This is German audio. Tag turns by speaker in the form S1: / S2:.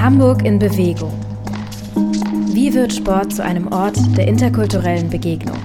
S1: Hamburg in Bewegung. Wie wird Sport zu einem Ort der interkulturellen Begegnung?